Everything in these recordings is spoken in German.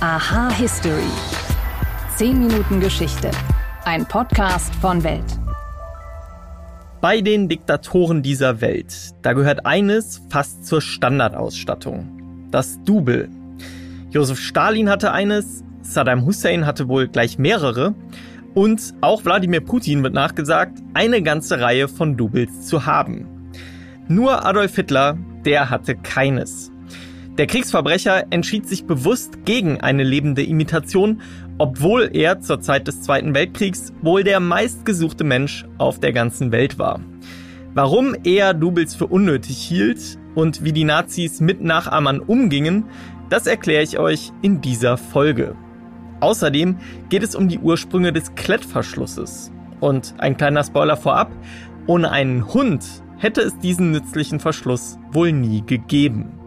Aha History. 10 Minuten Geschichte. Ein Podcast von Welt. Bei den Diktatoren dieser Welt, da gehört eines fast zur Standardausstattung. Das Double. Josef Stalin hatte eines, Saddam Hussein hatte wohl gleich mehrere und auch Wladimir Putin wird nachgesagt, eine ganze Reihe von Doubles zu haben. Nur Adolf Hitler, der hatte keines. Der Kriegsverbrecher entschied sich bewusst gegen eine lebende Imitation, obwohl er zur Zeit des Zweiten Weltkriegs wohl der meistgesuchte Mensch auf der ganzen Welt war. Warum er Doubles für unnötig hielt und wie die Nazis mit Nachahmern umgingen, das erkläre ich euch in dieser Folge. Außerdem geht es um die Ursprünge des Klettverschlusses. Und ein kleiner Spoiler vorab, ohne einen Hund hätte es diesen nützlichen Verschluss wohl nie gegeben.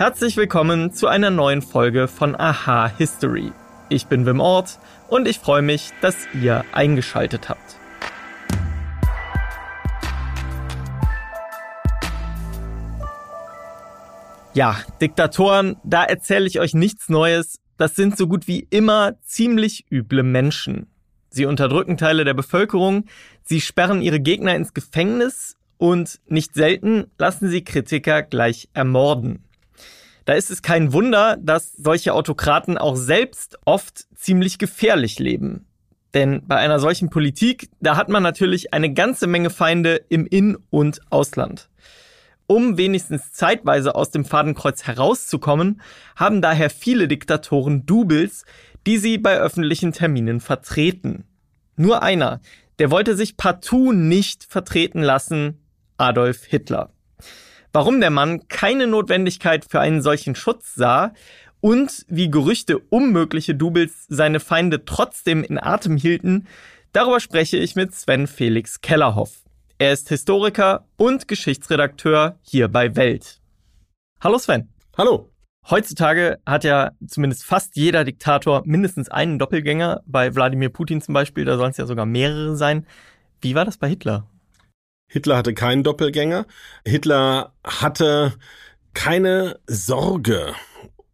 Herzlich willkommen zu einer neuen Folge von Aha History. Ich bin Wim Ort und ich freue mich, dass ihr eingeschaltet habt. Ja, Diktatoren, da erzähle ich euch nichts Neues. Das sind so gut wie immer ziemlich üble Menschen. Sie unterdrücken Teile der Bevölkerung, sie sperren ihre Gegner ins Gefängnis und nicht selten lassen sie Kritiker gleich ermorden. Da ist es kein Wunder, dass solche Autokraten auch selbst oft ziemlich gefährlich leben. Denn bei einer solchen Politik, da hat man natürlich eine ganze Menge Feinde im In- und Ausland. Um wenigstens zeitweise aus dem Fadenkreuz herauszukommen, haben daher viele Diktatoren Doubles, die sie bei öffentlichen Terminen vertreten. Nur einer, der wollte sich partout nicht vertreten lassen, Adolf Hitler warum der Mann keine Notwendigkeit für einen solchen Schutz sah und wie Gerüchte um mögliche Doubles seine Feinde trotzdem in Atem hielten, darüber spreche ich mit Sven Felix Kellerhoff. Er ist Historiker und Geschichtsredakteur hier bei Welt. Hallo Sven. Hallo. Heutzutage hat ja zumindest fast jeder Diktator mindestens einen Doppelgänger. Bei Wladimir Putin zum Beispiel, da sollen es ja sogar mehrere sein. Wie war das bei Hitler? Hitler hatte keinen Doppelgänger. Hitler hatte keine Sorge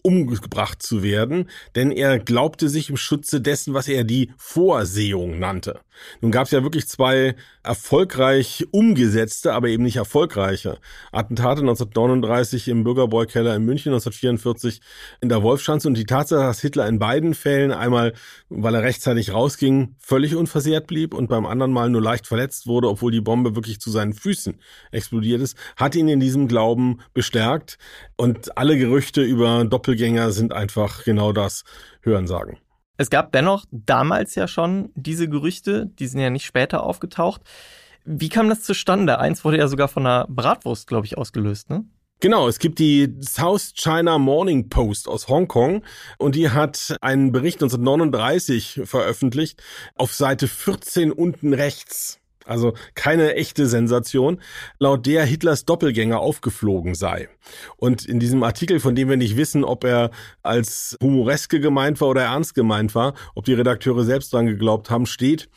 umgebracht zu werden, denn er glaubte sich im Schutze dessen, was er die Vorsehung nannte. Nun gab es ja wirklich zwei erfolgreich umgesetzte, aber eben nicht erfolgreiche Attentate 1939 im Bürgerbräukeller in München, 1944 in der Wolfschanze und die Tatsache, dass Hitler in beiden Fällen einmal, weil er rechtzeitig rausging, völlig unversehrt blieb und beim anderen Mal nur leicht verletzt wurde, obwohl die Bombe wirklich zu seinen Füßen explodiert ist, hat ihn in diesem Glauben bestärkt und alle Gerüchte über Doppelgänger sind einfach genau das Hörensagen. Es gab dennoch damals ja schon diese Gerüchte, die sind ja nicht später aufgetaucht. Wie kam das zustande? Eins wurde ja sogar von einer Bratwurst, glaube ich, ausgelöst, ne? Genau, es gibt die South China Morning Post aus Hongkong und die hat einen Bericht 1939 veröffentlicht auf Seite 14 unten rechts. Also keine echte Sensation, laut der Hitlers Doppelgänger aufgeflogen sei. Und in diesem Artikel, von dem wir nicht wissen, ob er als humoreske gemeint war oder ernst gemeint war, ob die Redakteure selbst dran geglaubt haben, steht,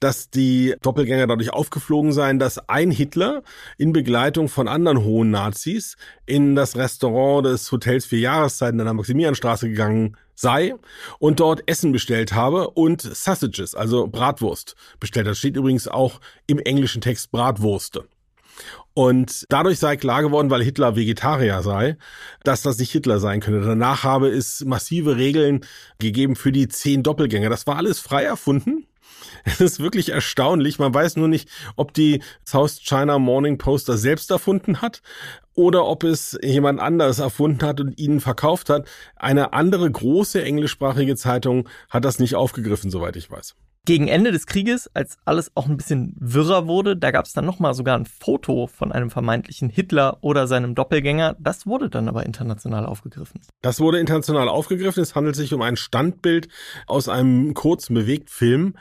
dass die Doppelgänger dadurch aufgeflogen seien, dass ein Hitler in Begleitung von anderen hohen Nazis in das Restaurant des Hotels für Jahreszeiten an der Maximilianstraße gegangen sei und dort Essen bestellt habe und Sausages, also Bratwurst bestellt. Das steht übrigens auch im englischen Text Bratwurste. Und dadurch sei klar geworden, weil Hitler Vegetarier sei, dass das nicht Hitler sein könnte. Danach habe es massive Regeln gegeben für die zehn Doppelgänger. Das war alles frei erfunden. Es ist wirklich erstaunlich. Man weiß nur nicht, ob die South China Morning Post das selbst erfunden hat oder ob es jemand anders erfunden hat und ihnen verkauft hat. Eine andere große englischsprachige Zeitung hat das nicht aufgegriffen, soweit ich weiß. Gegen Ende des Krieges, als alles auch ein bisschen wirrer wurde, da gab es dann nochmal sogar ein Foto von einem vermeintlichen Hitler oder seinem Doppelgänger. Das wurde dann aber international aufgegriffen. Das wurde international aufgegriffen. Es handelt sich um ein Standbild aus einem kurzen Bewegtfilm,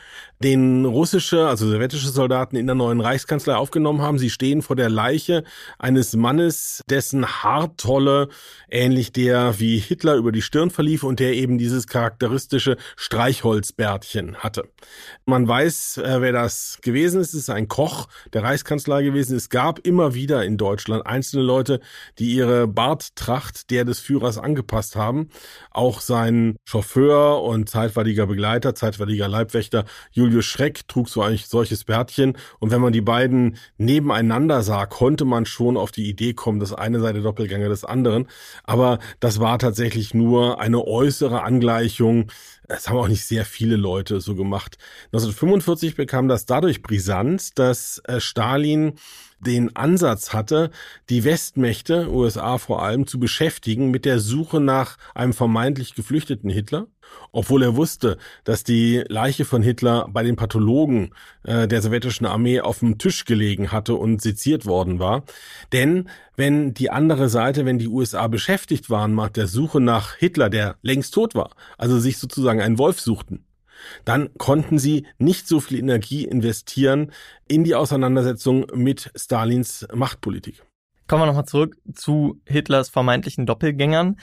den russische, also sowjetische Soldaten in der neuen Reichskanzlei aufgenommen haben. Sie stehen vor der Leiche eines Mannes, Dessen Haartolle ähnlich der wie Hitler über die Stirn verlief und der eben dieses charakteristische Streichholzbärtchen hatte. Man weiß, äh, wer das gewesen ist. Es ist ein Koch der Reichskanzlei gewesen. Es gab immer wieder in Deutschland einzelne Leute, die ihre Barttracht der des Führers angepasst haben. Auch sein Chauffeur und zeitweiliger Begleiter, zeitweiliger Leibwächter Julius Schreck trug so ein solches Bärtchen. Und wenn man die beiden nebeneinander sah, konnte man schon auf die Idee kommen, das eine sei der Doppelgänger des anderen. Aber das war tatsächlich nur eine äußere Angleichung. Es haben auch nicht sehr viele Leute so gemacht. 1945 bekam das dadurch brisant, dass äh, Stalin den Ansatz hatte, die Westmächte, USA vor allem, zu beschäftigen mit der Suche nach einem vermeintlich geflüchteten Hitler, obwohl er wusste, dass die Leiche von Hitler bei den Pathologen äh, der sowjetischen Armee auf dem Tisch gelegen hatte und seziert worden war. Denn wenn die andere Seite, wenn die USA beschäftigt waren mit der Suche nach Hitler, der längst tot war, also sich sozusagen einen Wolf suchten, dann konnten sie nicht so viel Energie investieren in die Auseinandersetzung mit Stalins Machtpolitik. Kommen wir nochmal zurück zu Hitlers vermeintlichen Doppelgängern.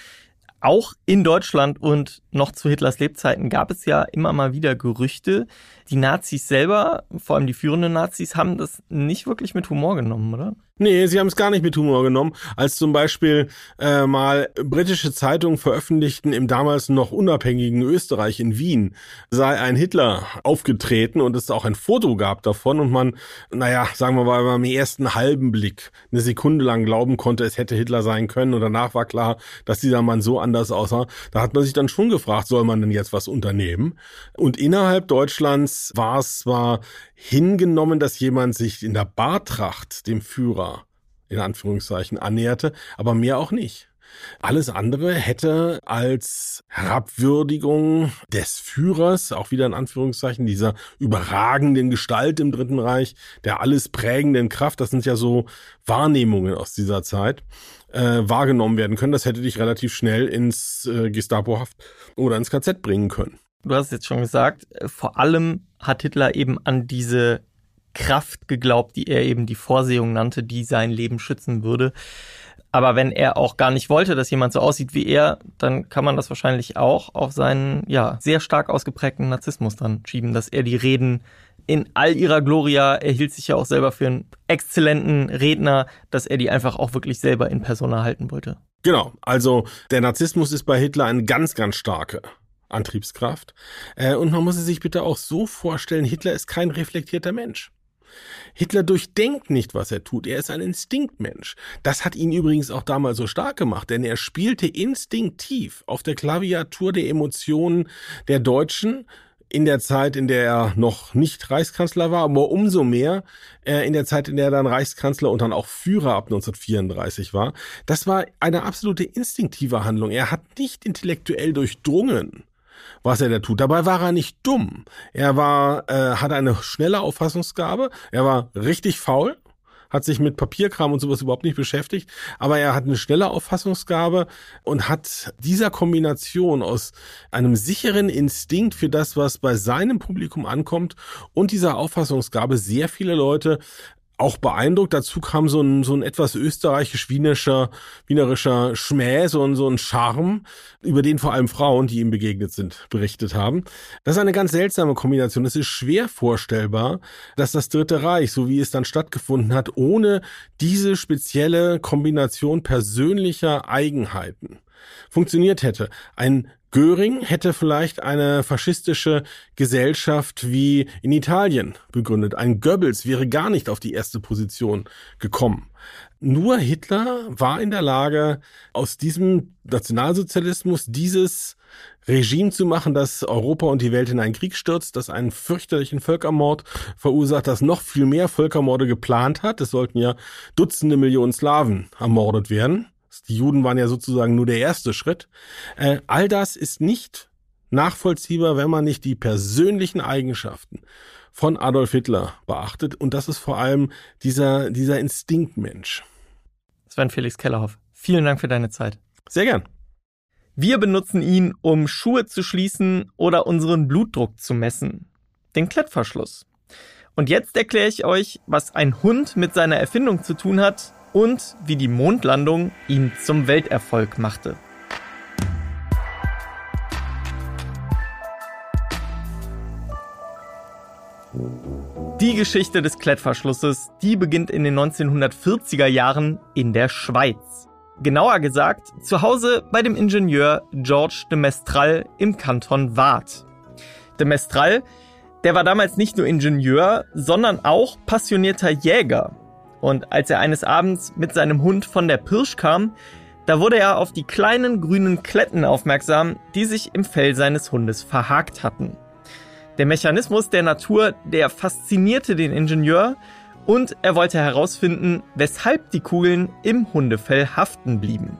Auch in Deutschland und noch zu Hitlers Lebzeiten gab es ja immer mal wieder Gerüchte. Die Nazis selber, vor allem die führenden Nazis, haben das nicht wirklich mit Humor genommen, oder? Nee, sie haben es gar nicht mit Humor genommen, als zum Beispiel äh, mal britische Zeitungen veröffentlichten im damals noch unabhängigen Österreich in Wien sei ein Hitler aufgetreten und es auch ein Foto gab davon und man, naja, sagen wir mal beim ersten halben Blick eine Sekunde lang glauben konnte, es hätte Hitler sein können und danach war klar, dass dieser Mann so anders aussah. Da hat man sich dann schon gefragt, soll man denn jetzt was unternehmen? Und innerhalb Deutschlands war es zwar hingenommen, dass jemand sich in der Bartracht dem Führer in Anführungszeichen annäherte, aber mehr auch nicht. Alles andere hätte als Herabwürdigung des Führers, auch wieder in Anführungszeichen, dieser überragenden Gestalt im Dritten Reich, der alles prägenden Kraft, das sind ja so Wahrnehmungen aus dieser Zeit, äh, wahrgenommen werden können. Das hätte dich relativ schnell ins äh, Gestapohaft oder ins KZ bringen können du hast jetzt schon gesagt, vor allem hat Hitler eben an diese Kraft geglaubt, die er eben die Vorsehung nannte, die sein Leben schützen würde. Aber wenn er auch gar nicht wollte, dass jemand so aussieht wie er, dann kann man das wahrscheinlich auch auf seinen, ja, sehr stark ausgeprägten Narzissmus dann schieben, dass er die Reden in all ihrer Gloria, er hielt sich ja auch selber für einen exzellenten Redner, dass er die einfach auch wirklich selber in Persona halten wollte. Genau, also der Narzissmus ist bei Hitler eine ganz, ganz starke. Antriebskraft. Äh, und man muss es sich bitte auch so vorstellen, Hitler ist kein reflektierter Mensch. Hitler durchdenkt nicht, was er tut. Er ist ein Instinktmensch. Das hat ihn übrigens auch damals so stark gemacht, denn er spielte instinktiv auf der Klaviatur der Emotionen der Deutschen in der Zeit, in der er noch nicht Reichskanzler war, aber umso mehr äh, in der Zeit, in der er dann Reichskanzler und dann auch Führer ab 1934 war. Das war eine absolute instinktive Handlung. Er hat nicht intellektuell durchdrungen, was er da tut. Dabei war er nicht dumm. Er war, äh, hatte eine schnelle Auffassungsgabe. Er war richtig faul hat sich mit Papierkram und sowas überhaupt nicht beschäftigt, aber er hat eine schnelle Auffassungsgabe und hat dieser Kombination aus einem sicheren Instinkt für das, was bei seinem Publikum ankommt und dieser Auffassungsgabe sehr viele Leute auch beeindruckt. Dazu kam so ein, so ein etwas österreichisch-wienerischer, wienerischer Schmäh, so ein, so ein Charme, über den vor allem Frauen, die ihm begegnet sind, berichtet haben. Das ist eine ganz seltsame Kombination. Es ist schwer vorstellbar, dass das Dritte Reich, so wie es dann stattgefunden hat, ohne diese spezielle Kombination persönlicher Eigenheiten funktioniert hätte. Ein Göring hätte vielleicht eine faschistische Gesellschaft wie in Italien begründet. Ein Goebbels wäre gar nicht auf die erste Position gekommen. Nur Hitler war in der Lage, aus diesem Nationalsozialismus dieses Regime zu machen, das Europa und die Welt in einen Krieg stürzt, das einen fürchterlichen Völkermord verursacht, das noch viel mehr Völkermorde geplant hat. Es sollten ja Dutzende Millionen Slawen ermordet werden. Die Juden waren ja sozusagen nur der erste Schritt. Äh, all das ist nicht nachvollziehbar, wenn man nicht die persönlichen Eigenschaften von Adolf Hitler beachtet. Und das ist vor allem dieser, dieser Instinktmensch. Sven Felix Kellerhoff, vielen Dank für deine Zeit. Sehr gern. Wir benutzen ihn, um Schuhe zu schließen oder unseren Blutdruck zu messen. Den Klettverschluss. Und jetzt erkläre ich euch, was ein Hund mit seiner Erfindung zu tun hat und wie die Mondlandung ihn zum Welterfolg machte. Die Geschichte des Klettverschlusses, die beginnt in den 1940er Jahren in der Schweiz. Genauer gesagt, zu Hause bei dem Ingenieur Georges de Mestral im Kanton Waadt. De Mestral, der war damals nicht nur Ingenieur, sondern auch passionierter Jäger. Und als er eines Abends mit seinem Hund von der Pirsch kam, da wurde er auf die kleinen grünen Kletten aufmerksam, die sich im Fell seines Hundes verhakt hatten. Der Mechanismus der Natur, der faszinierte den Ingenieur und er wollte herausfinden, weshalb die Kugeln im Hundefell haften blieben.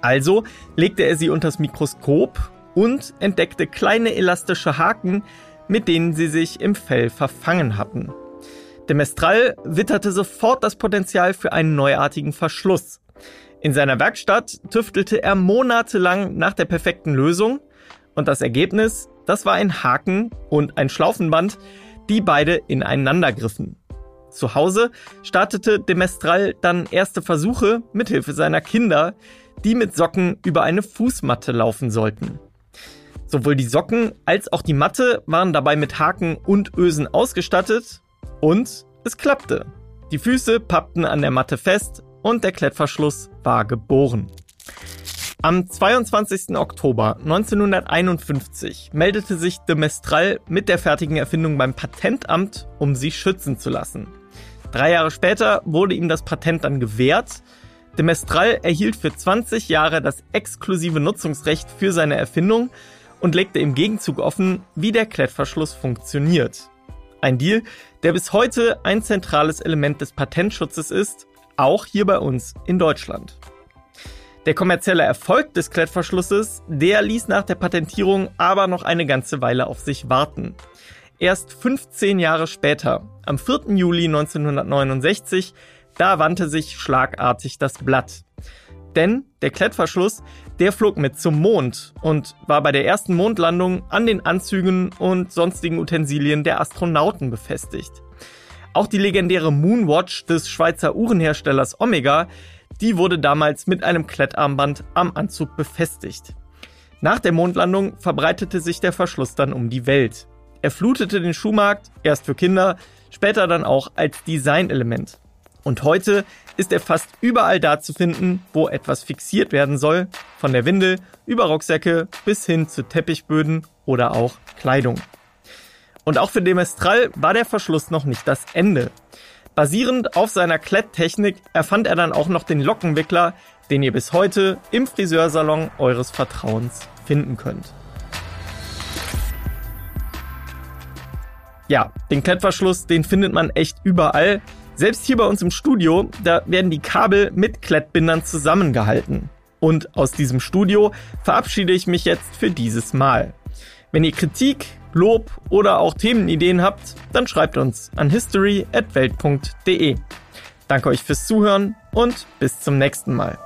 Also legte er sie unters Mikroskop und entdeckte kleine elastische Haken, mit denen sie sich im Fell verfangen hatten. De Mestral witterte sofort das Potenzial für einen neuartigen Verschluss. In seiner Werkstatt tüftelte er monatelang nach der perfekten Lösung und das Ergebnis das war ein Haken und ein Schlaufenband, die beide ineinander griffen. Zu Hause startete de Mestral dann erste Versuche mit Hilfe seiner Kinder, die mit Socken über eine Fußmatte laufen sollten. Sowohl die Socken als auch die Matte waren dabei mit Haken und Ösen ausgestattet und es klappte. Die Füße pappten an der Matte fest und der Klettverschluss war geboren. Am 22. Oktober 1951 meldete sich de Mestral mit der fertigen Erfindung beim Patentamt, um sie schützen zu lassen. Drei Jahre später wurde ihm das Patent dann gewährt. De Mestral erhielt für 20 Jahre das exklusive Nutzungsrecht für seine Erfindung und legte im Gegenzug offen, wie der Klettverschluss funktioniert. Ein Deal, der bis heute ein zentrales Element des Patentschutzes ist, auch hier bei uns in Deutschland. Der kommerzielle Erfolg des Klettverschlusses, der ließ nach der Patentierung aber noch eine ganze Weile auf sich warten. Erst 15 Jahre später, am 4. Juli 1969, da wandte sich schlagartig das Blatt. Denn der Klettverschluss, der flog mit zum Mond und war bei der ersten Mondlandung an den Anzügen und sonstigen Utensilien der Astronauten befestigt. Auch die legendäre Moonwatch des Schweizer Uhrenherstellers Omega, die wurde damals mit einem Klettarmband am Anzug befestigt. Nach der Mondlandung verbreitete sich der Verschluss dann um die Welt. Er flutete den Schuhmarkt, erst für Kinder, später dann auch als Designelement. Und heute ist er fast überall da zu finden, wo etwas fixiert werden soll, von der Windel über Rucksäcke bis hin zu Teppichböden oder auch Kleidung. Und auch für Demestral war der Verschluss noch nicht das Ende. Basierend auf seiner Kletttechnik erfand er dann auch noch den Lockenwickler, den ihr bis heute im Friseursalon eures Vertrauens finden könnt. Ja, den Klettverschluss, den findet man echt überall. Selbst hier bei uns im Studio, da werden die Kabel mit Klettbindern zusammengehalten. Und aus diesem Studio verabschiede ich mich jetzt für dieses Mal. Wenn ihr Kritik, Lob oder auch Themenideen habt, dann schreibt uns an history@welt.de. Danke euch fürs Zuhören und bis zum nächsten Mal.